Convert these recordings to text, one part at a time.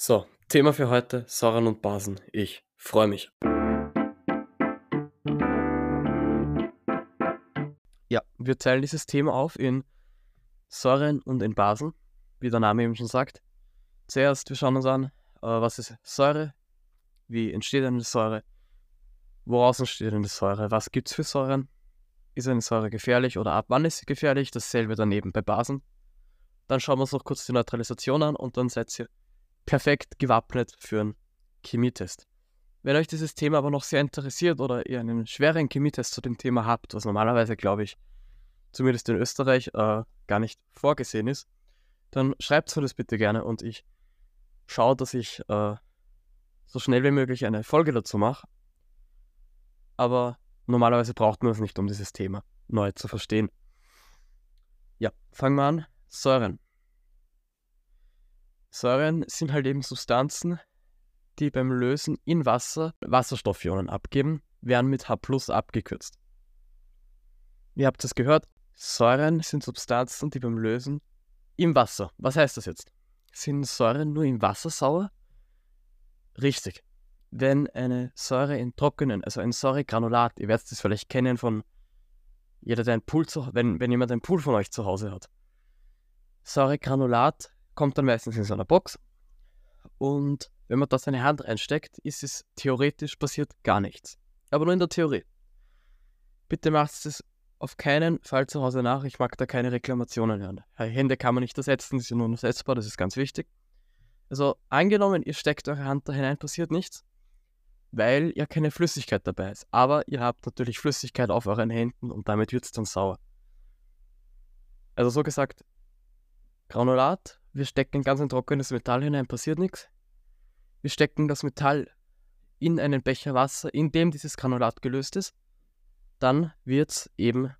So, Thema für heute: Säuren und Basen. Ich freue mich. Ja, wir teilen dieses Thema auf in Säuren und in Basen, wie der Name eben schon sagt. Zuerst, wir schauen uns an, äh, was ist Säure, wie entsteht eine Säure, woraus entsteht eine Säure, was gibt es für Säuren, ist eine Säure gefährlich oder ab wann ist sie gefährlich, dasselbe daneben bei Basen. Dann schauen wir uns noch kurz die Neutralisation an und dann seid ihr perfekt gewappnet für einen Chemietest. Wenn euch dieses Thema aber noch sehr interessiert oder ihr einen schweren Chemietest zu dem Thema habt, was normalerweise, glaube ich, zumindest in Österreich äh, gar nicht vorgesehen ist, dann schreibt mir das bitte gerne und ich schaue, dass ich äh, so schnell wie möglich eine Folge dazu mache. Aber normalerweise braucht man es nicht, um dieses Thema neu zu verstehen. Ja, fangen wir an. Säuren. Säuren sind halt eben Substanzen, die beim Lösen in Wasser Wasserstoffionen abgeben, werden mit H abgekürzt. Ihr habt es gehört, Säuren sind Substanzen, die beim Lösen im Wasser. Was heißt das jetzt? Sind Säuren nur im Wasser sauer? Richtig. Wenn eine Säure in trockenen, also ein Säuregranulat, ihr werdet es vielleicht kennen von jeder, der ein Pool zu, wenn, wenn jemand einen Pool von euch zu Hause hat. Säuregranulat kommt dann meistens in so einer Box. Und wenn man da seine Hand reinsteckt, ist es theoretisch passiert gar nichts. Aber nur in der Theorie. Bitte macht es auf keinen Fall zu Hause nach. Ich mag da keine Reklamationen hören. Hände kann man nicht ersetzen, die sind nur ersetzbar, das ist ganz wichtig. Also angenommen, ihr steckt eure Hand da hinein, passiert nichts, weil ja keine Flüssigkeit dabei ist. Aber ihr habt natürlich Flüssigkeit auf euren Händen und damit wird es dann sauer. Also so gesagt, Granulat wir stecken ganz ein trockenes Metall hinein, passiert nichts. Wir stecken das Metall in einen Becher Wasser, in dem dieses Granulat gelöst ist. Dann wird es eben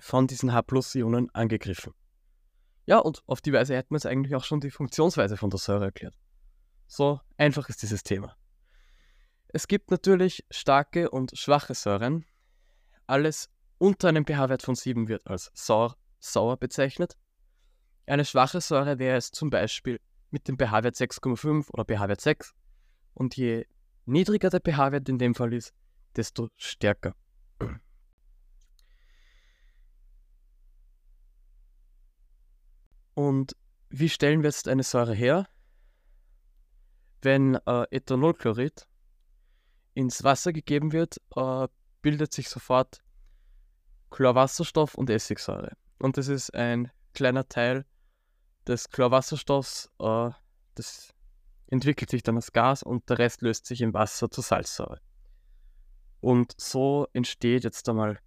von diesen H-Ionen angegriffen. Ja, und auf die Weise hätten wir jetzt eigentlich auch schon die Funktionsweise von der Säure erklärt. So einfach ist dieses Thema. Es gibt natürlich starke und schwache Säuren. Alles unter einem pH-Wert von 7 wird als sauer, sauer bezeichnet. Eine schwache Säure wäre es zum Beispiel mit dem pH-Wert 6,5 oder pH-Wert 6. Und je niedriger der pH-Wert in dem Fall ist, desto stärker. Und wie stellen wir jetzt eine Säure her? Wenn äh, Ethanolchlorid ins Wasser gegeben wird, äh, bildet sich sofort Chlorwasserstoff und Essigsäure. Und das ist ein kleiner Teil des Chlorwasserstoffs, äh, das entwickelt sich dann als Gas und der Rest löst sich im Wasser zur Salzsäure. Und so entsteht jetzt einmal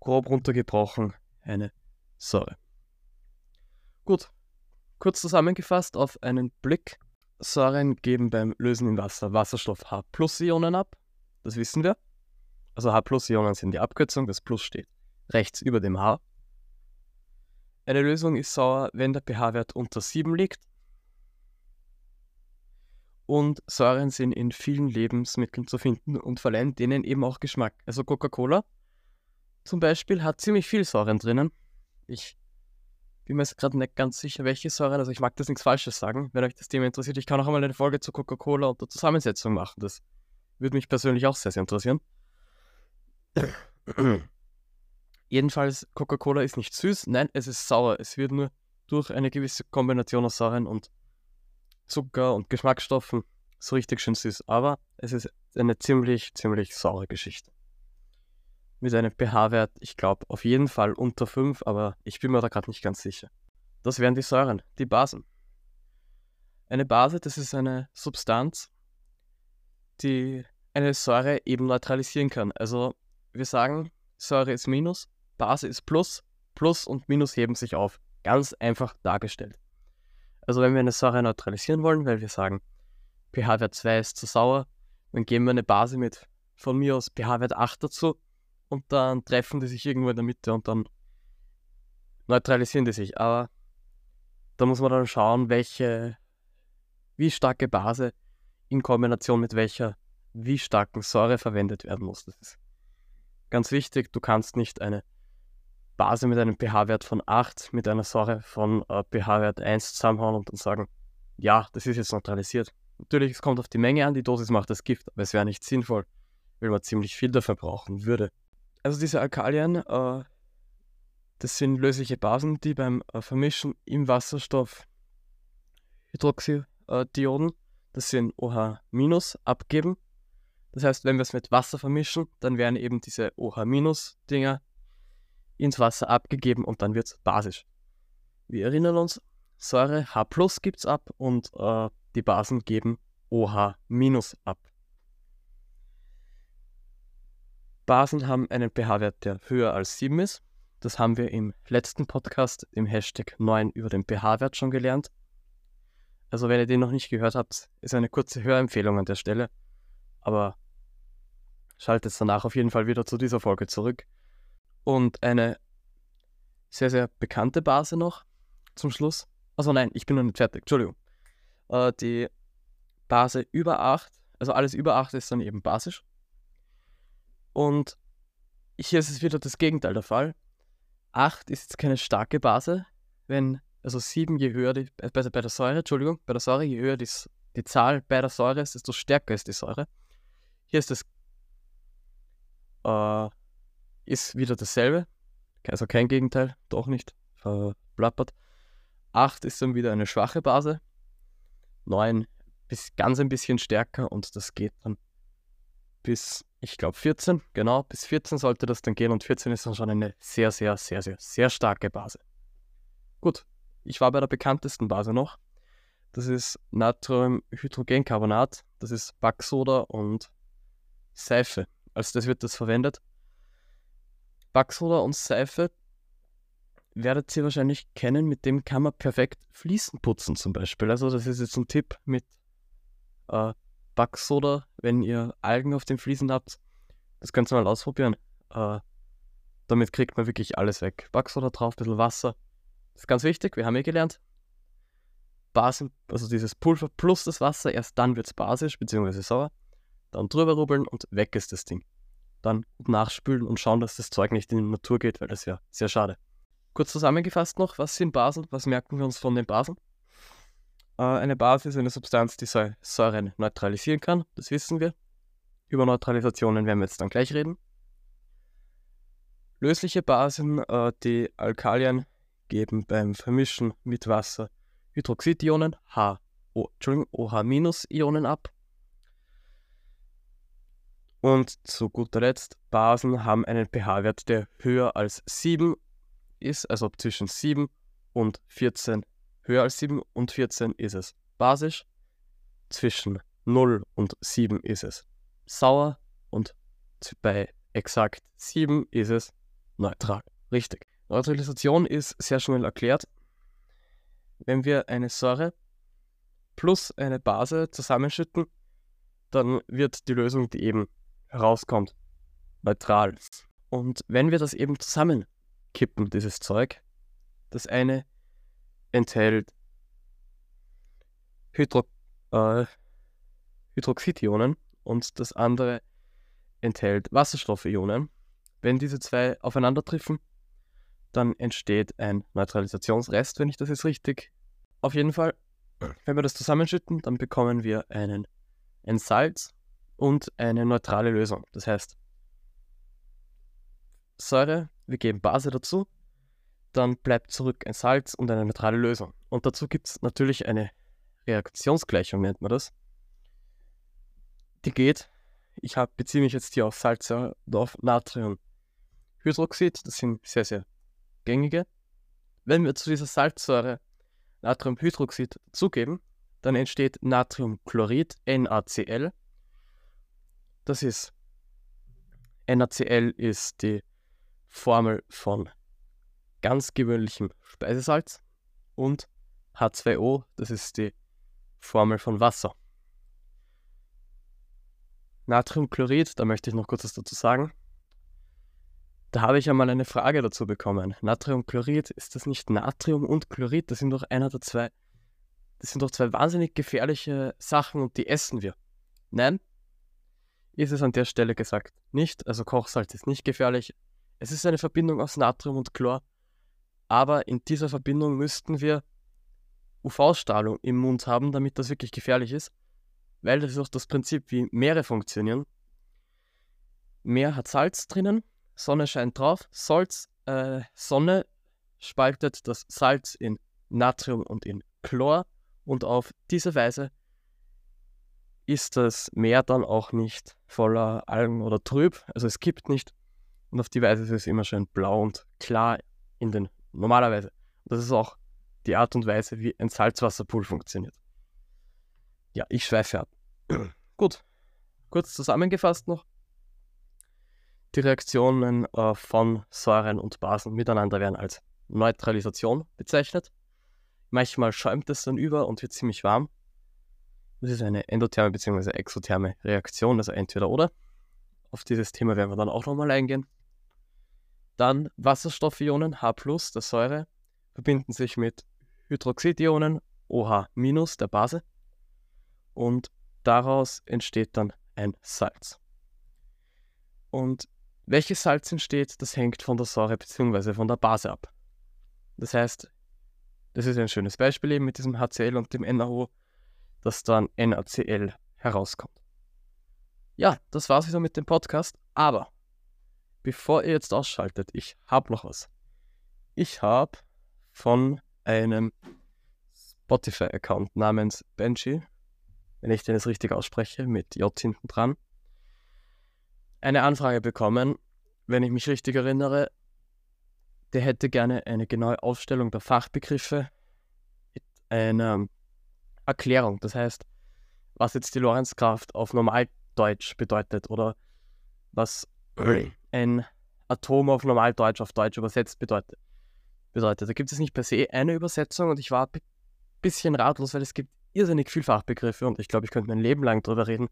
grob runtergebrochen eine Säure. Gut, kurz zusammengefasst auf einen Blick. Säuren geben beim Lösen im Wasser Wasserstoff H-Ionen ab. Das wissen wir. Also H-Ionen sind die Abkürzung, das Plus steht rechts über dem H. Eine Lösung ist sauer, wenn der pH-Wert unter 7 liegt. Und Säuren sind in vielen Lebensmitteln zu finden und verleihen denen eben auch Geschmack. Also Coca-Cola zum Beispiel hat ziemlich viel Säuren drinnen. Ich bin mir jetzt gerade nicht ganz sicher, welche Säuren, also ich mag das nichts Falsches sagen. Wenn euch das Thema interessiert, ich kann auch einmal eine Folge zu Coca-Cola und der Zusammensetzung machen. Das würde mich persönlich auch sehr, sehr interessieren. Jedenfalls, Coca-Cola ist nicht süß, nein, es ist sauer. Es wird nur durch eine gewisse Kombination aus Säuren und Zucker und Geschmacksstoffen so richtig schön süß. Aber es ist eine ziemlich, ziemlich saure Geschichte. Mit einem pH-Wert, ich glaube, auf jeden Fall unter 5, aber ich bin mir da gerade nicht ganz sicher. Das wären die Säuren, die Basen. Eine Base, das ist eine Substanz, die eine Säure eben neutralisieren kann. Also wir sagen, Säure ist Minus, Base ist Plus, Plus und Minus heben sich auf. Ganz einfach dargestellt. Also wenn wir eine Säure neutralisieren wollen, weil wir sagen, pH-Wert 2 ist zu sauer, dann geben wir eine Base mit von mir aus pH-Wert 8 dazu und dann treffen die sich irgendwo in der Mitte und dann neutralisieren die sich. Aber da muss man dann schauen, welche, wie starke Base in Kombination mit welcher, wie starken Säure verwendet werden muss. Das ist ganz wichtig. Du kannst nicht eine Base mit einem pH-Wert von 8 mit einer Säure von äh, pH-Wert 1 zusammenhauen und dann sagen, ja, das ist jetzt neutralisiert. Natürlich, es kommt auf die Menge an, die Dosis macht das Gift, aber es wäre nicht sinnvoll, weil man ziemlich viel dafür brauchen würde. Also diese Alkalien, äh, das sind lösliche Basen, die beim äh, Vermischen im Wasserstoff Hydroxidionen, das sind OH- abgeben. Das heißt, wenn wir es mit Wasser vermischen, dann werden eben diese OH-Dinger ins Wasser abgegeben und dann wird es basisch. Wir erinnern uns, Säure H gibt es ab und äh, die Basen geben OH- ab. Basen haben einen pH-Wert, der höher als 7 ist. Das haben wir im letzten Podcast im Hashtag 9 über den pH-Wert schon gelernt. Also wenn ihr den noch nicht gehört habt, ist eine kurze Hörempfehlung an der Stelle. Aber schaltet danach auf jeden Fall wieder zu dieser Folge zurück. Und eine sehr, sehr bekannte Base noch zum Schluss. Also nein, ich bin noch nicht fertig, Entschuldigung. Äh, die Base über 8, also alles über 8 ist dann eben basisch. Und hier ist es wieder das Gegenteil der Fall. 8 ist jetzt keine starke Base, wenn also 7, je höher die, äh, bei, der Säure, Entschuldigung, bei der Säure, je höher die, die Zahl bei der Säure ist, desto stärker ist die Säure. Hier ist es äh, ist wieder dasselbe, also kein Gegenteil, doch nicht, verplappert. 8 ist dann wieder eine schwache Base, 9 ist ganz ein bisschen stärker und das geht dann bis, ich glaube 14, genau, bis 14 sollte das dann gehen und 14 ist dann schon eine sehr, sehr, sehr, sehr, sehr starke Base. Gut, ich war bei der bekanntesten Base noch. Das ist Natriumhydrogencarbonat. Das ist Backsoda und Seife. Als das wird das verwendet. Backsoda und Seife werdet ihr wahrscheinlich kennen. Mit dem kann man perfekt Fliesen putzen zum Beispiel. Also das ist jetzt ein Tipp mit äh, Backsoda, wenn ihr Algen auf den Fliesen habt. Das könnt ihr mal ausprobieren. Äh, damit kriegt man wirklich alles weg. Backsoda drauf, ein bisschen Wasser, das ist ganz wichtig, wir haben ja gelernt. Basen, also dieses Pulver plus das Wasser, erst dann wird es basisch bzw. sauer. Dann drüber rubbeln und weg ist das Ding. Dann nachspülen und schauen, dass das Zeug nicht in die Natur geht, weil das wäre sehr schade. Kurz zusammengefasst noch, was sind Basen? Was merken wir uns von den Basen? Äh, eine Base ist eine Substanz, die Säuren neutralisieren kann, das wissen wir. Über Neutralisationen werden wir jetzt dann gleich reden. Lösliche Basen, äh, die Alkalien geben beim Vermischen mit Wasser Hydroxidionen H, o, OH-Ionen ab. Und zu guter Letzt, Basen haben einen pH-Wert, der höher als 7 ist, also zwischen 7 und 14. Höher als 7 und 14 ist es basisch, zwischen 0 und 7 ist es sauer und bei exakt 7 ist es neutral. Richtig. Neutralisation ist sehr schnell erklärt. Wenn wir eine Säure plus eine Base zusammenschütten, dann wird die Lösung, die eben herauskommt, neutral. Und wenn wir das eben zusammenkippen, dieses Zeug, das eine enthält Hydro, äh, Hydroxidionen und das andere enthält Wasserstoffionen. Wenn diese zwei aufeinandertreffen, dann entsteht ein Neutralisationsrest, wenn ich das jetzt richtig. Auf jeden Fall, wenn wir das zusammenschütten, dann bekommen wir einen, ein Salz und eine neutrale Lösung. Das heißt, Säure, wir geben Base dazu, dann bleibt zurück ein Salz und eine neutrale Lösung. Und dazu gibt es natürlich eine Reaktionsgleichung, nennt man das. Die geht, ich hab, beziehe mich jetzt hier auf Salz und auf Natriumhydroxid, das sind sehr, sehr gängige. Wenn wir zu dieser Salzsäure Natriumhydroxid zugeben, dann entsteht Natriumchlorid, NaCl. Das ist NaCl ist die Formel von ganz gewöhnlichem Speisesalz und H2O, das ist die Formel von Wasser. Natriumchlorid, da möchte ich noch kurz was dazu sagen. Da habe ich einmal eine Frage dazu bekommen. Natriumchlorid, ist das nicht Natrium und Chlorid? Das sind doch einer der zwei. Das sind doch zwei wahnsinnig gefährliche Sachen und die essen wir. Nein, ist es an der Stelle gesagt nicht. Also Kochsalz ist nicht gefährlich. Es ist eine Verbindung aus Natrium und Chlor. Aber in dieser Verbindung müssten wir UV-Strahlung im Mund haben, damit das wirklich gefährlich ist, weil das ist auch das Prinzip, wie Meere funktionieren. Meer hat Salz drinnen, Sonne scheint drauf, Salz, äh, Sonne spaltet das Salz in Natrium und in Chlor und auf diese Weise ist das Meer dann auch nicht voller Algen oder trüb, also es kippt nicht und auf die Weise ist es immer schön blau und klar in den normalerweise. Das ist auch die Art und Weise, wie ein Salzwasserpool funktioniert. Ja, ich schweife ab. Gut, kurz zusammengefasst noch. Die Reaktionen äh, von Säuren und Basen miteinander werden als Neutralisation bezeichnet. Manchmal schäumt es dann über und wird ziemlich warm. Das ist eine endotherme bzw. exotherme Reaktion, also entweder oder. Auf dieses Thema werden wir dann auch nochmal eingehen. Dann Wasserstoffionen H+, der Säure, verbinden sich mit Hydroxidionen OH- der Base und daraus entsteht dann ein Salz. Und welches Salz entsteht, das hängt von der Säure bzw. von der Base ab. Das heißt, das ist ein schönes Beispiel eben mit diesem HCl und dem NaO, dass dann NaCl herauskommt. Ja, das war's wieder mit dem Podcast, aber bevor ihr jetzt ausschaltet, ich habe noch was. Ich habe von einem Spotify-Account namens Benji, wenn ich den jetzt richtig ausspreche, mit J hinten dran, eine Anfrage bekommen, wenn ich mich richtig erinnere. Der hätte gerne eine genaue Aufstellung der Fachbegriffe mit einer Erklärung. Das heißt, was jetzt die Lorenzkraft auf Normaldeutsch bedeutet oder was ein Atom auf Normaldeutsch auf Deutsch übersetzt bedeutet. bedeutet. Da gibt es nicht per se eine Übersetzung und ich war ein bisschen ratlos, weil es gibt irrsinnig viel Fachbegriffe und ich glaube, ich könnte mein Leben lang darüber reden,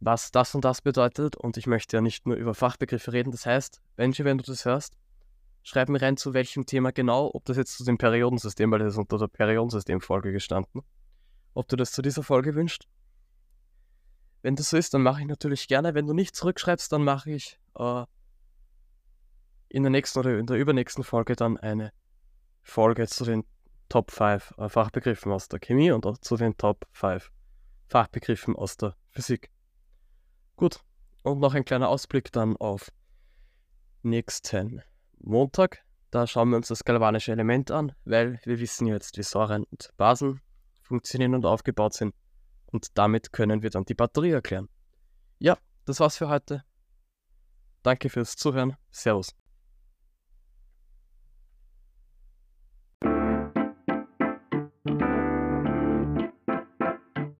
was das und das bedeutet und ich möchte ja nicht nur über Fachbegriffe reden. Das heißt, Benji, wenn du das hörst, schreib mir rein, zu welchem Thema genau, ob das jetzt zu dem Periodensystem, weil das ist unter der Periodensystem-Folge gestanden, ob du das zu dieser Folge wünschst. Wenn das so ist, dann mache ich natürlich gerne. Wenn du nicht zurückschreibst, dann mache ich äh, in der nächsten oder in der übernächsten Folge dann eine Folge zu den Top 5 äh, Fachbegriffen aus der Chemie und auch zu den Top 5 Fachbegriffen aus der Physik. Gut, und noch ein kleiner Ausblick dann auf nächsten Montag. Da schauen wir uns das galvanische Element an, weil wir wissen jetzt, wie Säuren und Basen funktionieren und aufgebaut sind. Und damit können wir dann die Batterie erklären. Ja, das war's für heute. Danke fürs Zuhören. Servus.